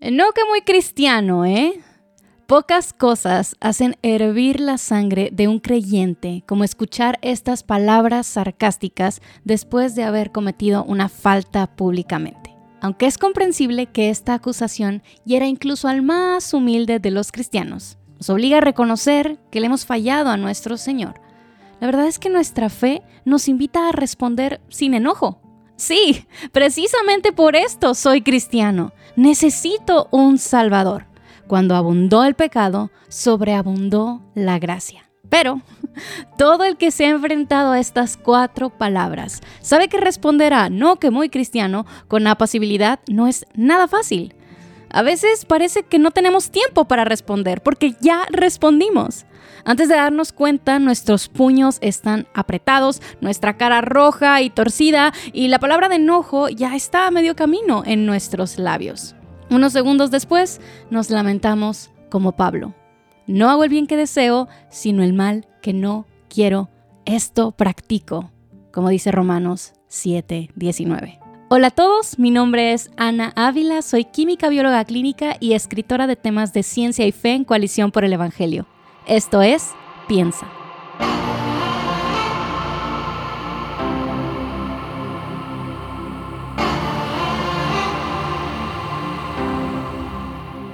No que muy cristiano, ¿eh? Pocas cosas hacen hervir la sangre de un creyente como escuchar estas palabras sarcásticas después de haber cometido una falta públicamente. Aunque es comprensible que esta acusación hiera incluso al más humilde de los cristianos, nos obliga a reconocer que le hemos fallado a nuestro Señor. La verdad es que nuestra fe nos invita a responder sin enojo. Sí, precisamente por esto soy cristiano. Necesito un Salvador. Cuando abundó el pecado, sobreabundó la gracia. Pero todo el que se ha enfrentado a estas cuatro palabras sabe que responderá no que muy cristiano con apacibilidad no es nada fácil. A veces parece que no tenemos tiempo para responder porque ya respondimos. Antes de darnos cuenta, nuestros puños están apretados, nuestra cara roja y torcida y la palabra de enojo ya está a medio camino en nuestros labios. Unos segundos después, nos lamentamos como Pablo. No hago el bien que deseo, sino el mal que no quiero. Esto practico, como dice Romanos 7, 19. Hola a todos, mi nombre es Ana Ávila, soy química bióloga clínica y escritora de temas de ciencia y fe en Coalición por el Evangelio. Esto es Piensa.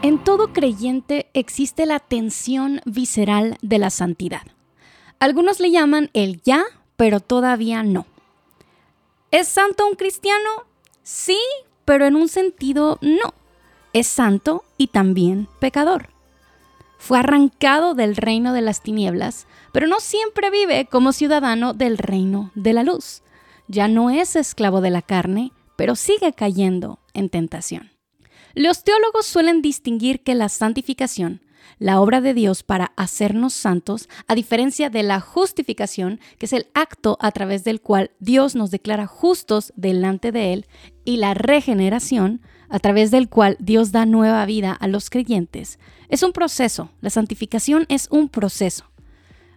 En todo creyente existe la tensión visceral de la santidad. Algunos le llaman el ya, pero todavía no. ¿Es santo un cristiano? Sí, pero en un sentido no. Es santo y también pecador fue arrancado del reino de las tinieblas, pero no siempre vive como ciudadano del reino de la luz. Ya no es esclavo de la carne, pero sigue cayendo en tentación. Los teólogos suelen distinguir que la santificación, la obra de Dios para hacernos santos, a diferencia de la justificación, que es el acto a través del cual Dios nos declara justos delante de Él, y la regeneración, a través del cual Dios da nueva vida a los creyentes, es un proceso. La santificación es un proceso.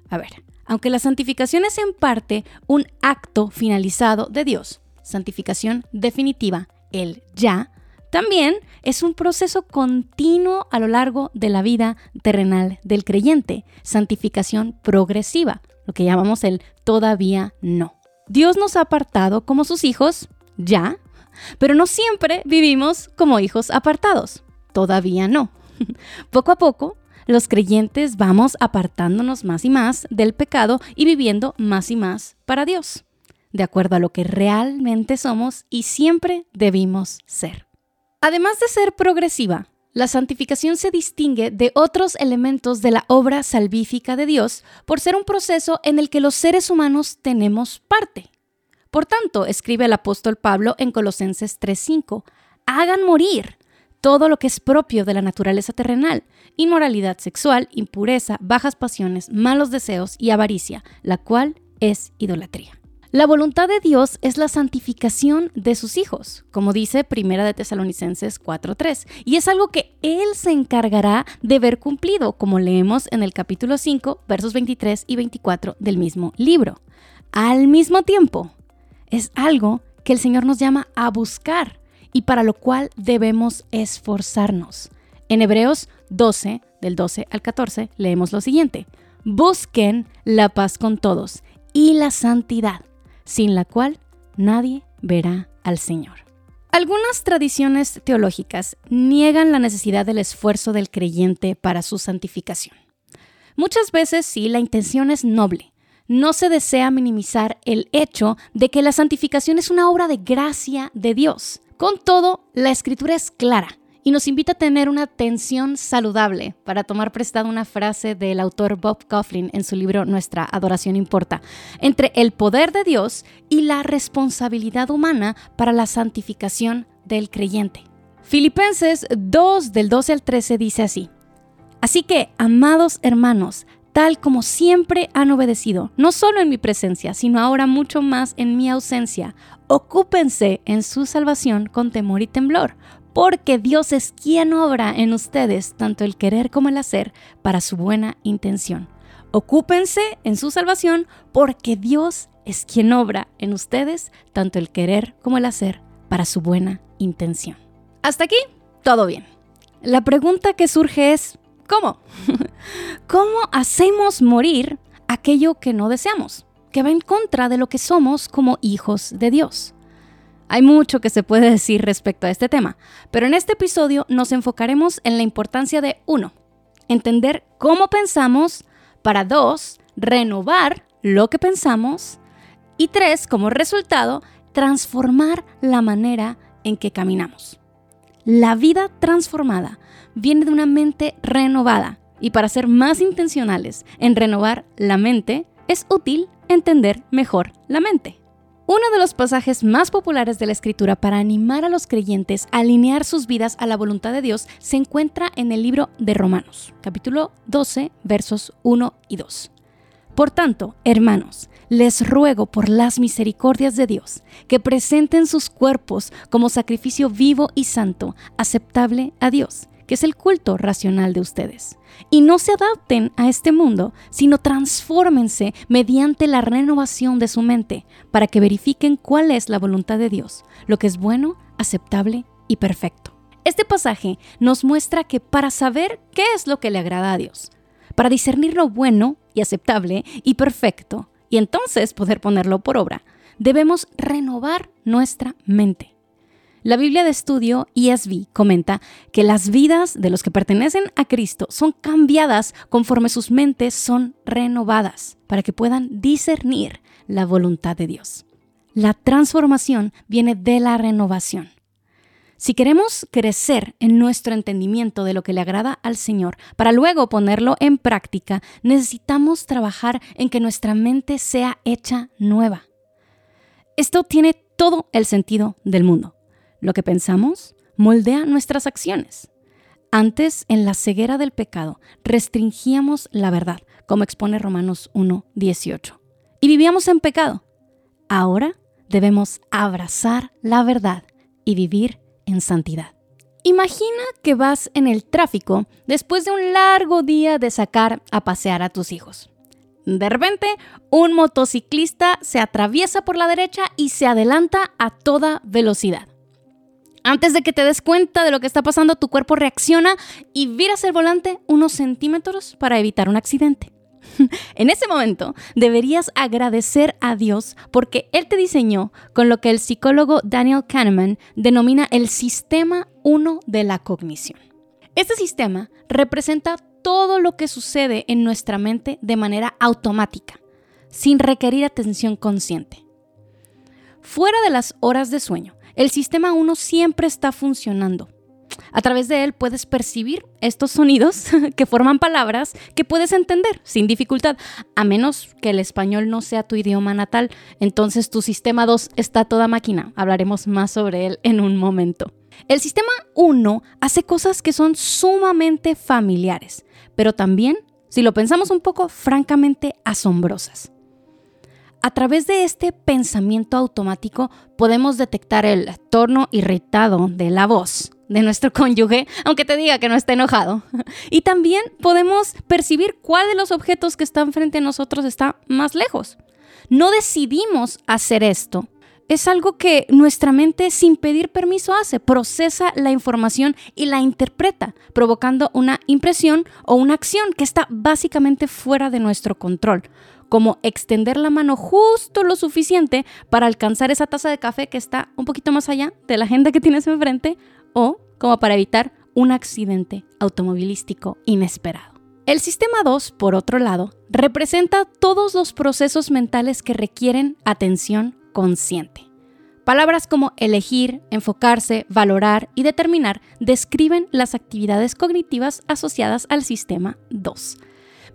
A ver, aunque la santificación es en parte un acto finalizado de Dios, santificación definitiva, el ya, también es un proceso continuo a lo largo de la vida terrenal del creyente, santificación progresiva, lo que llamamos el todavía no. Dios nos ha apartado como sus hijos, ya, pero no siempre vivimos como hijos apartados. Todavía no. Poco a poco, los creyentes vamos apartándonos más y más del pecado y viviendo más y más para Dios, de acuerdo a lo que realmente somos y siempre debimos ser. Además de ser progresiva, la santificación se distingue de otros elementos de la obra salvífica de Dios por ser un proceso en el que los seres humanos tenemos parte. Por tanto, escribe el apóstol Pablo en Colosenses 3:5, hagan morir todo lo que es propio de la naturaleza terrenal, inmoralidad sexual, impureza, bajas pasiones, malos deseos y avaricia, la cual es idolatría. La voluntad de Dios es la santificación de sus hijos, como dice Primera de Tesalonicenses 4:3, y es algo que él se encargará de ver cumplido, como leemos en el capítulo 5, versos 23 y 24 del mismo libro. Al mismo tiempo, es algo que el Señor nos llama a buscar y para lo cual debemos esforzarnos. En Hebreos 12, del 12 al 14, leemos lo siguiente. Busquen la paz con todos y la santidad, sin la cual nadie verá al Señor. Algunas tradiciones teológicas niegan la necesidad del esfuerzo del creyente para su santificación. Muchas veces sí, la intención es noble, no se desea minimizar el hecho de que la santificación es una obra de gracia de Dios. Con todo, la escritura es clara y nos invita a tener una tensión saludable, para tomar prestada una frase del autor Bob Coughlin en su libro Nuestra adoración importa, entre el poder de Dios y la responsabilidad humana para la santificación del creyente. Filipenses 2 del 12 al 13 dice así, Así que, amados hermanos, tal como siempre han obedecido, no solo en mi presencia, sino ahora mucho más en mi ausencia. Ocúpense en su salvación con temor y temblor, porque Dios es quien obra en ustedes tanto el querer como el hacer para su buena intención. Ocúpense en su salvación porque Dios es quien obra en ustedes tanto el querer como el hacer para su buena intención. Hasta aquí, todo bien. La pregunta que surge es, ¿cómo? ¿Cómo hacemos morir aquello que no deseamos, que va en contra de lo que somos como hijos de Dios? Hay mucho que se puede decir respecto a este tema, pero en este episodio nos enfocaremos en la importancia de, uno, entender cómo pensamos, para dos, renovar lo que pensamos y tres, como resultado, transformar la manera en que caminamos. La vida transformada viene de una mente renovada y para ser más intencionales en renovar la mente, es útil entender mejor la mente. Uno de los pasajes más populares de la Escritura para animar a los creyentes a alinear sus vidas a la voluntad de Dios se encuentra en el libro de Romanos, capítulo 12, versos 1 y 2. Por tanto, hermanos, les ruego por las misericordias de Dios que presenten sus cuerpos como sacrificio vivo y santo, aceptable a Dios que es el culto racional de ustedes. Y no se adapten a este mundo, sino transfórmense mediante la renovación de su mente, para que verifiquen cuál es la voluntad de Dios, lo que es bueno, aceptable y perfecto. Este pasaje nos muestra que para saber qué es lo que le agrada a Dios, para discernir lo bueno y aceptable y perfecto, y entonces poder ponerlo por obra, debemos renovar nuestra mente. La Biblia de estudio ESV comenta que las vidas de los que pertenecen a Cristo son cambiadas conforme sus mentes son renovadas para que puedan discernir la voluntad de Dios. La transformación viene de la renovación. Si queremos crecer en nuestro entendimiento de lo que le agrada al Señor para luego ponerlo en práctica, necesitamos trabajar en que nuestra mente sea hecha nueva. Esto tiene todo el sentido del mundo. Lo que pensamos moldea nuestras acciones. Antes, en la ceguera del pecado, restringíamos la verdad, como expone Romanos 1.18, y vivíamos en pecado. Ahora debemos abrazar la verdad y vivir en santidad. Imagina que vas en el tráfico después de un largo día de sacar a pasear a tus hijos. De repente, un motociclista se atraviesa por la derecha y se adelanta a toda velocidad. Antes de que te des cuenta de lo que está pasando, tu cuerpo reacciona y viras el volante unos centímetros para evitar un accidente. en ese momento deberías agradecer a Dios porque Él te diseñó con lo que el psicólogo Daniel Kahneman denomina el sistema 1 de la cognición. Este sistema representa todo lo que sucede en nuestra mente de manera automática, sin requerir atención consciente. Fuera de las horas de sueño, el sistema 1 siempre está funcionando. A través de él puedes percibir estos sonidos que forman palabras que puedes entender sin dificultad, a menos que el español no sea tu idioma natal. Entonces tu sistema 2 está toda máquina. Hablaremos más sobre él en un momento. El sistema 1 hace cosas que son sumamente familiares, pero también, si lo pensamos un poco, francamente asombrosas. A través de este pensamiento automático podemos detectar el tono irritado de la voz de nuestro cónyuge, aunque te diga que no está enojado. Y también podemos percibir cuál de los objetos que están frente a nosotros está más lejos. No decidimos hacer esto. Es algo que nuestra mente sin pedir permiso hace, procesa la información y la interpreta, provocando una impresión o una acción que está básicamente fuera de nuestro control como extender la mano justo lo suficiente para alcanzar esa taza de café que está un poquito más allá de la agenda que tienes enfrente o como para evitar un accidente automovilístico inesperado. El sistema 2, por otro lado, representa todos los procesos mentales que requieren atención consciente. Palabras como elegir, enfocarse, valorar y determinar describen las actividades cognitivas asociadas al sistema 2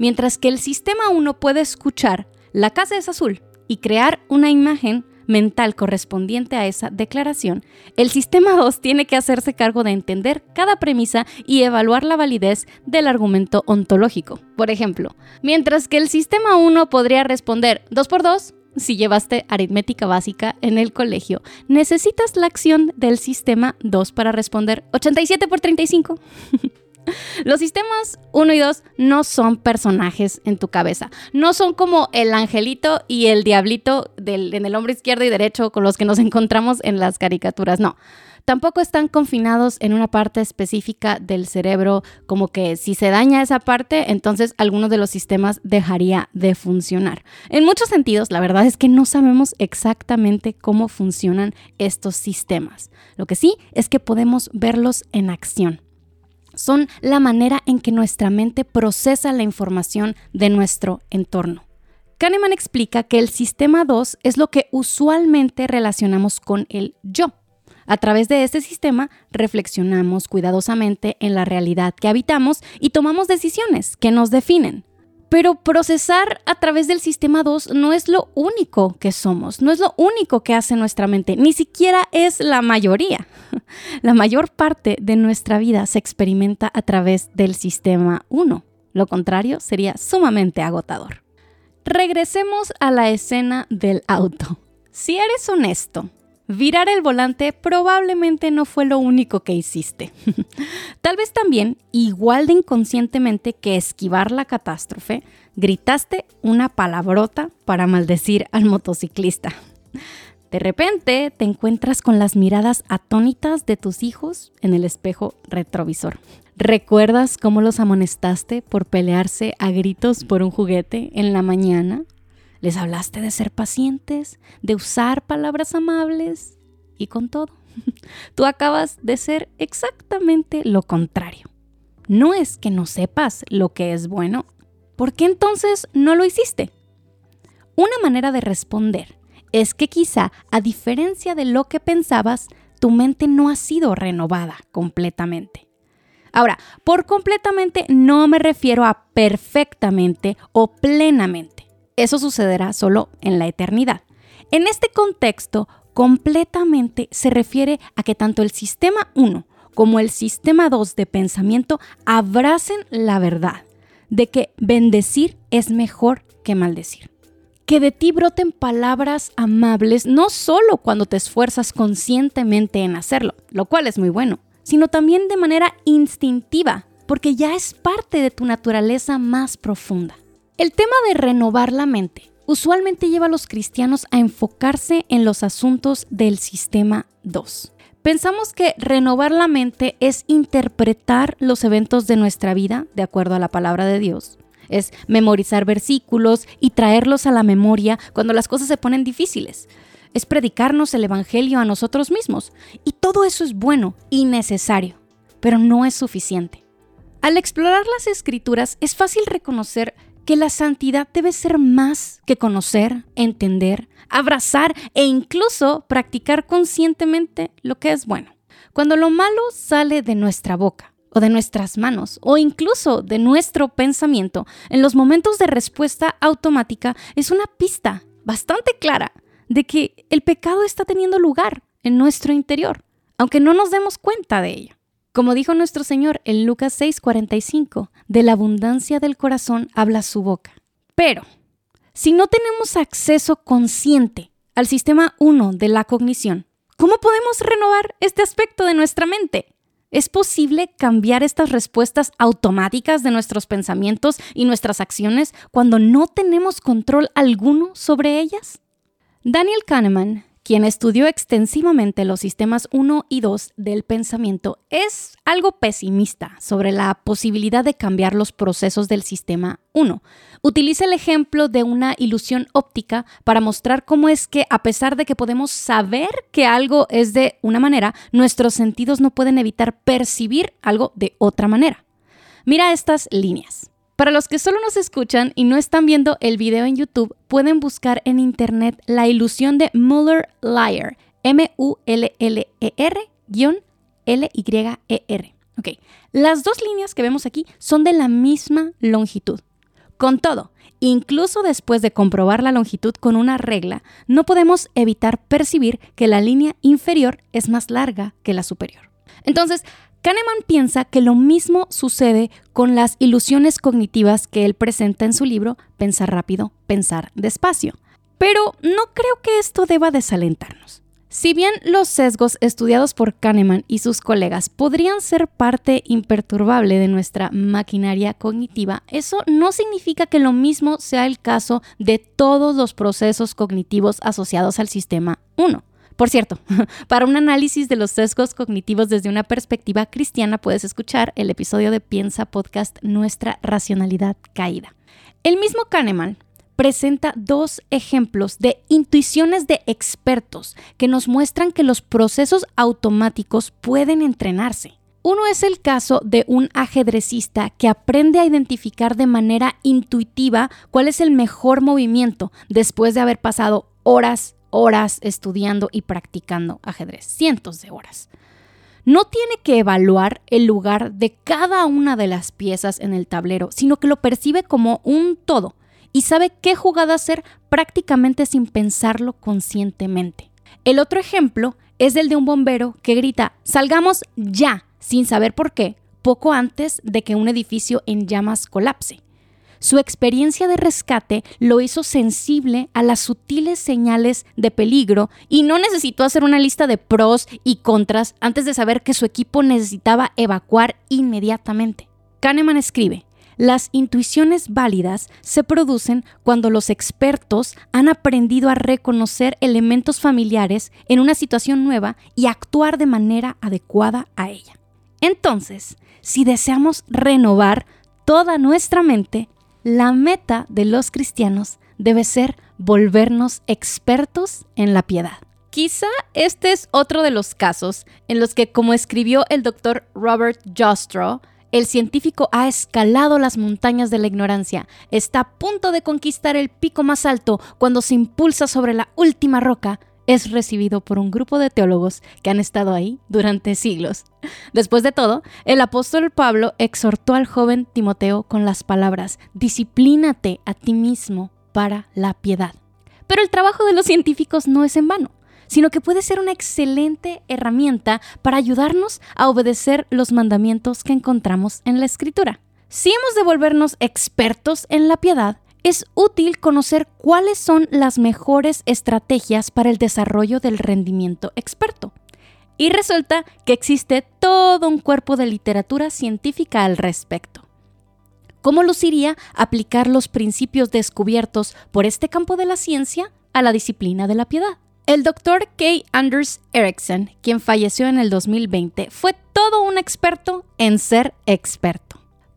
mientras que el sistema 1 puede escuchar la casa es azul y crear una imagen mental correspondiente a esa declaración, el sistema 2 tiene que hacerse cargo de entender cada premisa y evaluar la validez del argumento ontológico. Por ejemplo, mientras que el sistema 1 podría responder 2 por 2, si llevaste aritmética básica en el colegio, necesitas la acción del sistema 2 para responder 87 por 35. Los sistemas 1 y 2 no son personajes en tu cabeza. No son como el angelito y el diablito en el hombro izquierdo y derecho con los que nos encontramos en las caricaturas. No. Tampoco están confinados en una parte específica del cerebro, como que si se daña esa parte, entonces alguno de los sistemas dejaría de funcionar. En muchos sentidos, la verdad es que no sabemos exactamente cómo funcionan estos sistemas. Lo que sí es que podemos verlos en acción son la manera en que nuestra mente procesa la información de nuestro entorno. Kahneman explica que el sistema 2 es lo que usualmente relacionamos con el yo. A través de este sistema reflexionamos cuidadosamente en la realidad que habitamos y tomamos decisiones que nos definen. Pero procesar a través del sistema 2 no es lo único que somos, no es lo único que hace nuestra mente, ni siquiera es la mayoría. La mayor parte de nuestra vida se experimenta a través del sistema 1. Lo contrario sería sumamente agotador. Regresemos a la escena del auto. Si eres honesto, Virar el volante probablemente no fue lo único que hiciste. Tal vez también, igual de inconscientemente que esquivar la catástrofe, gritaste una palabrota para maldecir al motociclista. De repente te encuentras con las miradas atónitas de tus hijos en el espejo retrovisor. ¿Recuerdas cómo los amonestaste por pelearse a gritos por un juguete en la mañana? Les hablaste de ser pacientes, de usar palabras amables y con todo. Tú acabas de ser exactamente lo contrario. No es que no sepas lo que es bueno. ¿Por qué entonces no lo hiciste? Una manera de responder es que quizá, a diferencia de lo que pensabas, tu mente no ha sido renovada completamente. Ahora, por completamente no me refiero a perfectamente o plenamente. Eso sucederá solo en la eternidad. En este contexto, completamente se refiere a que tanto el sistema 1 como el sistema 2 de pensamiento abracen la verdad de que bendecir es mejor que maldecir. Que de ti broten palabras amables no solo cuando te esfuerzas conscientemente en hacerlo, lo cual es muy bueno, sino también de manera instintiva, porque ya es parte de tu naturaleza más profunda. El tema de renovar la mente usualmente lleva a los cristianos a enfocarse en los asuntos del sistema 2. Pensamos que renovar la mente es interpretar los eventos de nuestra vida de acuerdo a la palabra de Dios. Es memorizar versículos y traerlos a la memoria cuando las cosas se ponen difíciles. Es predicarnos el Evangelio a nosotros mismos. Y todo eso es bueno y necesario, pero no es suficiente. Al explorar las escrituras es fácil reconocer que la santidad debe ser más que conocer, entender, abrazar e incluso practicar conscientemente lo que es bueno. Cuando lo malo sale de nuestra boca o de nuestras manos o incluso de nuestro pensamiento, en los momentos de respuesta automática es una pista bastante clara de que el pecado está teniendo lugar en nuestro interior, aunque no nos demos cuenta de ello. Como dijo nuestro Señor en Lucas 6:45, de la abundancia del corazón habla su boca. Pero, si no tenemos acceso consciente al sistema 1 de la cognición, ¿cómo podemos renovar este aspecto de nuestra mente? ¿Es posible cambiar estas respuestas automáticas de nuestros pensamientos y nuestras acciones cuando no tenemos control alguno sobre ellas? Daniel Kahneman quien estudió extensivamente los sistemas 1 y 2 del pensamiento, es algo pesimista sobre la posibilidad de cambiar los procesos del sistema 1. Utiliza el ejemplo de una ilusión óptica para mostrar cómo es que a pesar de que podemos saber que algo es de una manera, nuestros sentidos no pueden evitar percibir algo de otra manera. Mira estas líneas. Para los que solo nos escuchan y no están viendo el video en YouTube, pueden buscar en internet la ilusión de Muller-Lyer, M-U-L-L-E-R, L-Y-E-R. Ok, las dos líneas que vemos aquí son de la misma longitud. Con todo, incluso después de comprobar la longitud con una regla, no podemos evitar percibir que la línea inferior es más larga que la superior. Entonces, Kahneman piensa que lo mismo sucede con las ilusiones cognitivas que él presenta en su libro Pensar rápido, pensar despacio. Pero no creo que esto deba desalentarnos. Si bien los sesgos estudiados por Kahneman y sus colegas podrían ser parte imperturbable de nuestra maquinaria cognitiva, eso no significa que lo mismo sea el caso de todos los procesos cognitivos asociados al sistema 1. Por cierto, para un análisis de los sesgos cognitivos desde una perspectiva cristiana puedes escuchar el episodio de Piensa Podcast Nuestra Racionalidad Caída. El mismo Kahneman presenta dos ejemplos de intuiciones de expertos que nos muestran que los procesos automáticos pueden entrenarse. Uno es el caso de un ajedrecista que aprende a identificar de manera intuitiva cuál es el mejor movimiento después de haber pasado horas, horas estudiando y practicando ajedrez, cientos de horas. No tiene que evaluar el lugar de cada una de las piezas en el tablero, sino que lo percibe como un todo y sabe qué jugada hacer prácticamente sin pensarlo conscientemente. El otro ejemplo es el de un bombero que grita, salgamos ya, sin saber por qué, poco antes de que un edificio en llamas colapse. Su experiencia de rescate lo hizo sensible a las sutiles señales de peligro y no necesitó hacer una lista de pros y contras antes de saber que su equipo necesitaba evacuar inmediatamente. Kahneman escribe, las intuiciones válidas se producen cuando los expertos han aprendido a reconocer elementos familiares en una situación nueva y actuar de manera adecuada a ella. Entonces, si deseamos renovar toda nuestra mente, la meta de los cristianos debe ser volvernos expertos en la piedad. Quizá este es otro de los casos en los que, como escribió el doctor Robert Jostrow, el científico ha escalado las montañas de la ignorancia, está a punto de conquistar el pico más alto cuando se impulsa sobre la última roca es recibido por un grupo de teólogos que han estado ahí durante siglos. Después de todo, el apóstol Pablo exhortó al joven Timoteo con las palabras, disciplínate a ti mismo para la piedad. Pero el trabajo de los científicos no es en vano, sino que puede ser una excelente herramienta para ayudarnos a obedecer los mandamientos que encontramos en la Escritura. Si hemos de volvernos expertos en la piedad, es útil conocer cuáles son las mejores estrategias para el desarrollo del rendimiento experto. Y resulta que existe todo un cuerpo de literatura científica al respecto. ¿Cómo luciría aplicar los principios descubiertos por este campo de la ciencia a la disciplina de la piedad? El doctor K. Anders Ericsson, quien falleció en el 2020, fue todo un experto en ser experto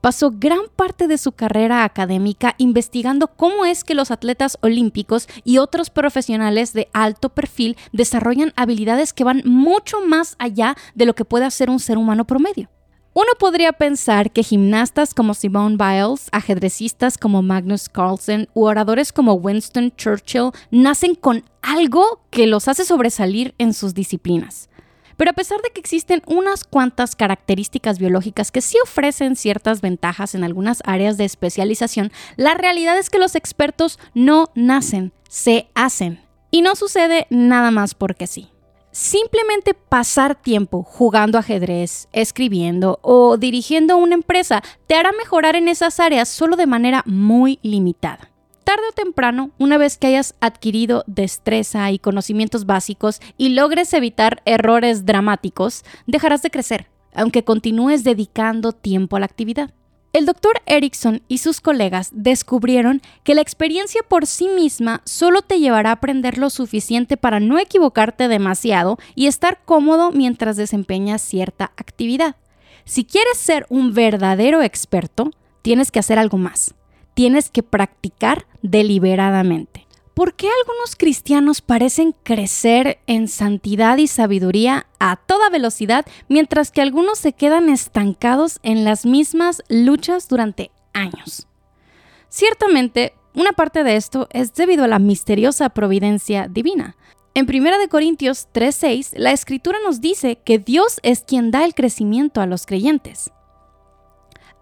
pasó gran parte de su carrera académica investigando cómo es que los atletas olímpicos y otros profesionales de alto perfil desarrollan habilidades que van mucho más allá de lo que puede hacer un ser humano promedio. Uno podría pensar que gimnastas como Simone Biles, ajedrecistas como Magnus Carlsen u oradores como Winston Churchill nacen con algo que los hace sobresalir en sus disciplinas. Pero a pesar de que existen unas cuantas características biológicas que sí ofrecen ciertas ventajas en algunas áreas de especialización, la realidad es que los expertos no nacen, se hacen. Y no sucede nada más porque sí. Simplemente pasar tiempo jugando ajedrez, escribiendo o dirigiendo una empresa te hará mejorar en esas áreas solo de manera muy limitada tarde o temprano, una vez que hayas adquirido destreza y conocimientos básicos y logres evitar errores dramáticos, dejarás de crecer, aunque continúes dedicando tiempo a la actividad. El doctor Erickson y sus colegas descubrieron que la experiencia por sí misma solo te llevará a aprender lo suficiente para no equivocarte demasiado y estar cómodo mientras desempeñas cierta actividad. Si quieres ser un verdadero experto, tienes que hacer algo más tienes que practicar deliberadamente. ¿Por qué algunos cristianos parecen crecer en santidad y sabiduría a toda velocidad, mientras que algunos se quedan estancados en las mismas luchas durante años? Ciertamente, una parte de esto es debido a la misteriosa providencia divina. En 1 Corintios 3:6, la escritura nos dice que Dios es quien da el crecimiento a los creyentes.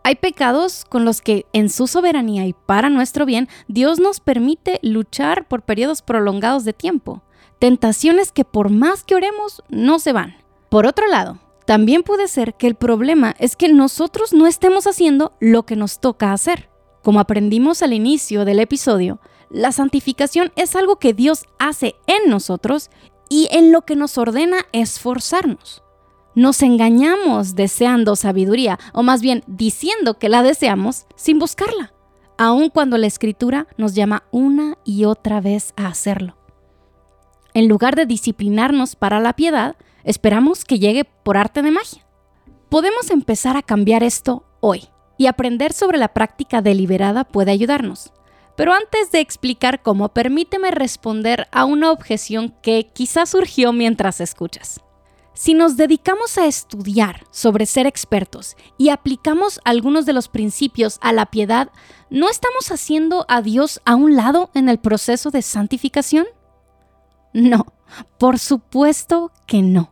Hay pecados con los que en su soberanía y para nuestro bien Dios nos permite luchar por periodos prolongados de tiempo. Tentaciones que por más que oremos no se van. Por otro lado, también puede ser que el problema es que nosotros no estemos haciendo lo que nos toca hacer. Como aprendimos al inicio del episodio, la santificación es algo que Dios hace en nosotros y en lo que nos ordena esforzarnos. Nos engañamos deseando sabiduría, o más bien diciendo que la deseamos sin buscarla, aun cuando la escritura nos llama una y otra vez a hacerlo. En lugar de disciplinarnos para la piedad, esperamos que llegue por arte de magia. Podemos empezar a cambiar esto hoy y aprender sobre la práctica deliberada puede ayudarnos. Pero antes de explicar cómo, permíteme responder a una objeción que quizás surgió mientras escuchas. Si nos dedicamos a estudiar sobre ser expertos y aplicamos algunos de los principios a la piedad, ¿no estamos haciendo a Dios a un lado en el proceso de santificación? No, por supuesto que no.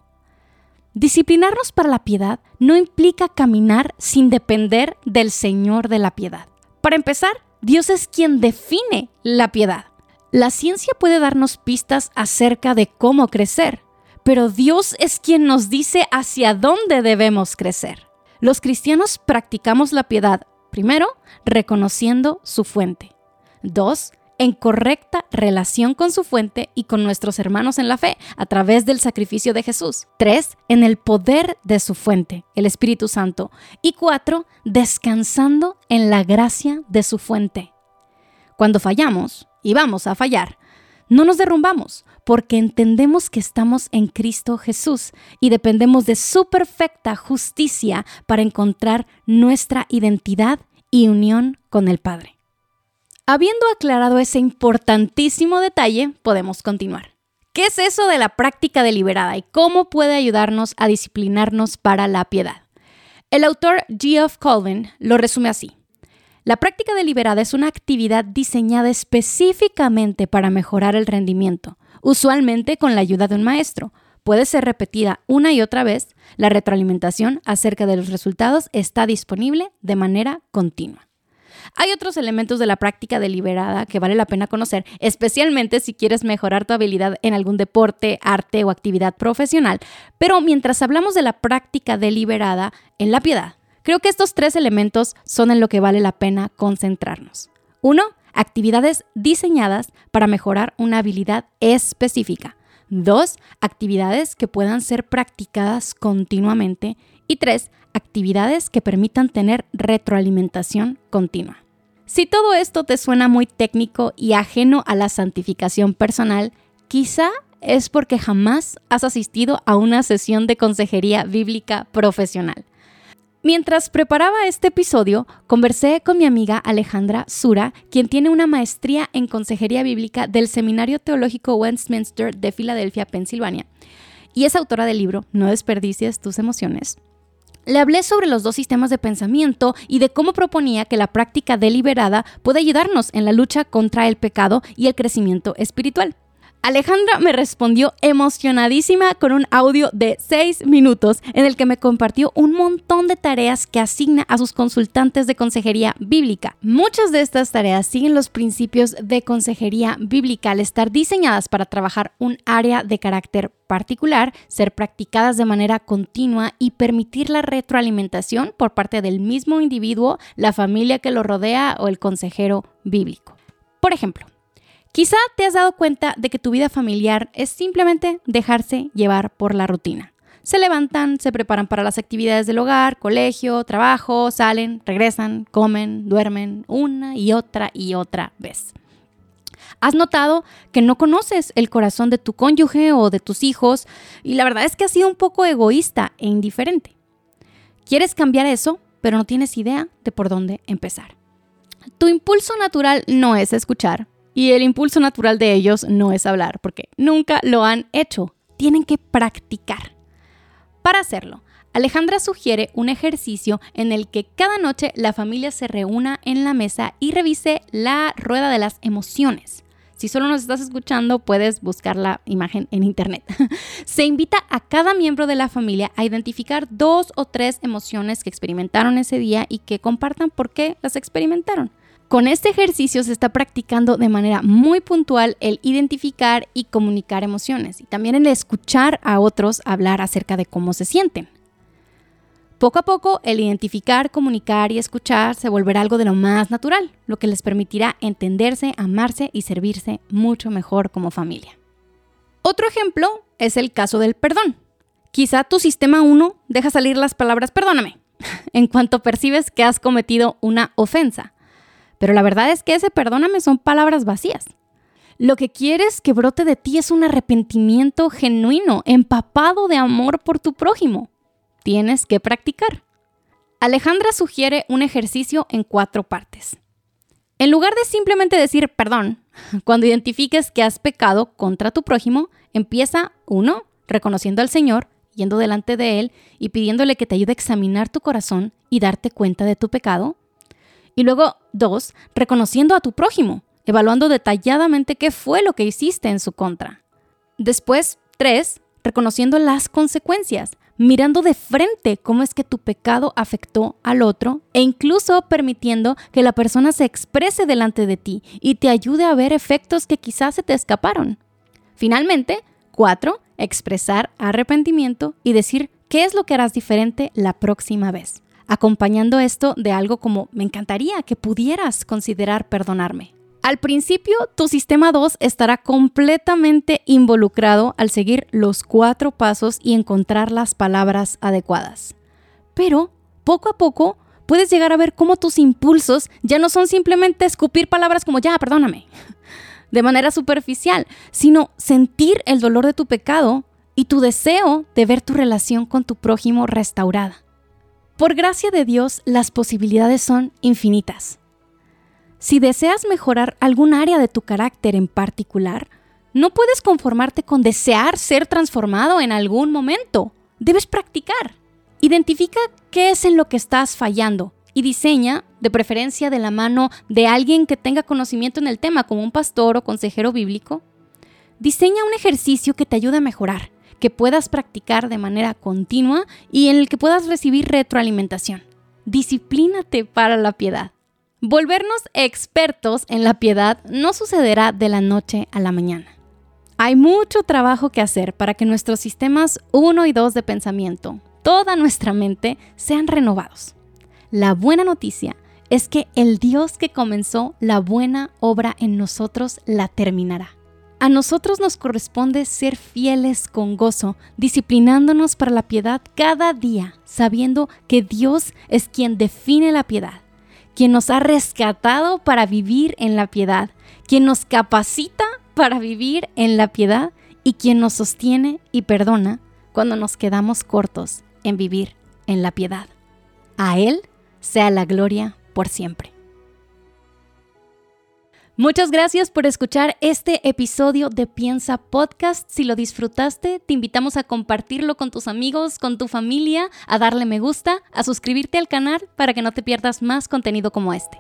Disciplinarnos para la piedad no implica caminar sin depender del Señor de la piedad. Para empezar, Dios es quien define la piedad. La ciencia puede darnos pistas acerca de cómo crecer, pero Dios es quien nos dice hacia dónde debemos crecer. Los cristianos practicamos la piedad, primero, reconociendo su fuente. Dos, en correcta relación con su fuente y con nuestros hermanos en la fe a través del sacrificio de Jesús. Tres, en el poder de su fuente, el Espíritu Santo. Y cuatro, descansando en la gracia de su fuente. Cuando fallamos, y vamos a fallar, no nos derrumbamos porque entendemos que estamos en Cristo Jesús y dependemos de su perfecta justicia para encontrar nuestra identidad y unión con el Padre. Habiendo aclarado ese importantísimo detalle, podemos continuar. ¿Qué es eso de la práctica deliberada y cómo puede ayudarnos a disciplinarnos para la piedad? El autor Geoff Colvin lo resume así. La práctica deliberada es una actividad diseñada específicamente para mejorar el rendimiento, usualmente con la ayuda de un maestro. Puede ser repetida una y otra vez. La retroalimentación acerca de los resultados está disponible de manera continua. Hay otros elementos de la práctica deliberada que vale la pena conocer, especialmente si quieres mejorar tu habilidad en algún deporte, arte o actividad profesional. Pero mientras hablamos de la práctica deliberada en la piedad, Creo que estos tres elementos son en lo que vale la pena concentrarnos. Uno, actividades diseñadas para mejorar una habilidad específica. Dos, actividades que puedan ser practicadas continuamente. Y tres, actividades que permitan tener retroalimentación continua. Si todo esto te suena muy técnico y ajeno a la santificación personal, quizá es porque jamás has asistido a una sesión de consejería bíblica profesional. Mientras preparaba este episodio, conversé con mi amiga Alejandra Sura, quien tiene una maestría en consejería bíblica del Seminario Teológico Westminster de Filadelfia, Pensilvania, y es autora del libro No desperdicies tus emociones. Le hablé sobre los dos sistemas de pensamiento y de cómo proponía que la práctica deliberada puede ayudarnos en la lucha contra el pecado y el crecimiento espiritual. Alejandra me respondió emocionadísima con un audio de 6 minutos en el que me compartió un montón de tareas que asigna a sus consultantes de consejería bíblica. Muchas de estas tareas siguen los principios de consejería bíblica al estar diseñadas para trabajar un área de carácter particular, ser practicadas de manera continua y permitir la retroalimentación por parte del mismo individuo, la familia que lo rodea o el consejero bíblico. Por ejemplo, Quizá te has dado cuenta de que tu vida familiar es simplemente dejarse llevar por la rutina. Se levantan, se preparan para las actividades del hogar, colegio, trabajo, salen, regresan, comen, duermen una y otra y otra vez. ¿Has notado que no conoces el corazón de tu cónyuge o de tus hijos y la verdad es que has sido un poco egoísta e indiferente? ¿Quieres cambiar eso, pero no tienes idea de por dónde empezar? Tu impulso natural no es escuchar, y el impulso natural de ellos no es hablar, porque nunca lo han hecho. Tienen que practicar. Para hacerlo, Alejandra sugiere un ejercicio en el que cada noche la familia se reúna en la mesa y revise la rueda de las emociones. Si solo nos estás escuchando, puedes buscar la imagen en internet. Se invita a cada miembro de la familia a identificar dos o tres emociones que experimentaron ese día y que compartan por qué las experimentaron. Con este ejercicio se está practicando de manera muy puntual el identificar y comunicar emociones y también el escuchar a otros hablar acerca de cómo se sienten. Poco a poco, el identificar, comunicar y escuchar se volverá algo de lo más natural, lo que les permitirá entenderse, amarse y servirse mucho mejor como familia. Otro ejemplo es el caso del perdón. Quizá tu sistema 1 deja salir las palabras perdóname en cuanto percibes que has cometido una ofensa pero la verdad es que ese perdóname son palabras vacías. Lo que quieres que brote de ti es un arrepentimiento genuino, empapado de amor por tu prójimo. Tienes que practicar. Alejandra sugiere un ejercicio en cuatro partes. En lugar de simplemente decir perdón, cuando identifiques que has pecado contra tu prójimo, empieza uno, reconociendo al Señor, yendo delante de Él y pidiéndole que te ayude a examinar tu corazón y darte cuenta de tu pecado. Y luego, dos, reconociendo a tu prójimo, evaluando detalladamente qué fue lo que hiciste en su contra. Después, tres, reconociendo las consecuencias, mirando de frente cómo es que tu pecado afectó al otro e incluso permitiendo que la persona se exprese delante de ti y te ayude a ver efectos que quizás se te escaparon. Finalmente, cuatro, expresar arrepentimiento y decir qué es lo que harás diferente la próxima vez, acompañando esto de algo como me encantaría que pudieras considerar perdonarme. Al principio, tu sistema 2 estará completamente involucrado al seguir los cuatro pasos y encontrar las palabras adecuadas. Pero, poco a poco, puedes llegar a ver cómo tus impulsos ya no son simplemente escupir palabras como ya, perdóname, de manera superficial, sino sentir el dolor de tu pecado y tu deseo de ver tu relación con tu prójimo restaurada. Por gracia de Dios, las posibilidades son infinitas. Si deseas mejorar algún área de tu carácter en particular, no puedes conformarte con desear ser transformado en algún momento. Debes practicar. Identifica qué es en lo que estás fallando y diseña, de preferencia de la mano de alguien que tenga conocimiento en el tema, como un pastor o consejero bíblico. Diseña un ejercicio que te ayude a mejorar, que puedas practicar de manera continua y en el que puedas recibir retroalimentación. Disciplínate para la piedad. Volvernos expertos en la piedad no sucederá de la noche a la mañana. Hay mucho trabajo que hacer para que nuestros sistemas 1 y 2 de pensamiento, toda nuestra mente, sean renovados. La buena noticia es que el Dios que comenzó la buena obra en nosotros la terminará. A nosotros nos corresponde ser fieles con gozo, disciplinándonos para la piedad cada día, sabiendo que Dios es quien define la piedad quien nos ha rescatado para vivir en la piedad, quien nos capacita para vivir en la piedad y quien nos sostiene y perdona cuando nos quedamos cortos en vivir en la piedad. A Él sea la gloria por siempre. Muchas gracias por escuchar este episodio de Piensa Podcast. Si lo disfrutaste, te invitamos a compartirlo con tus amigos, con tu familia, a darle me gusta, a suscribirte al canal para que no te pierdas más contenido como este.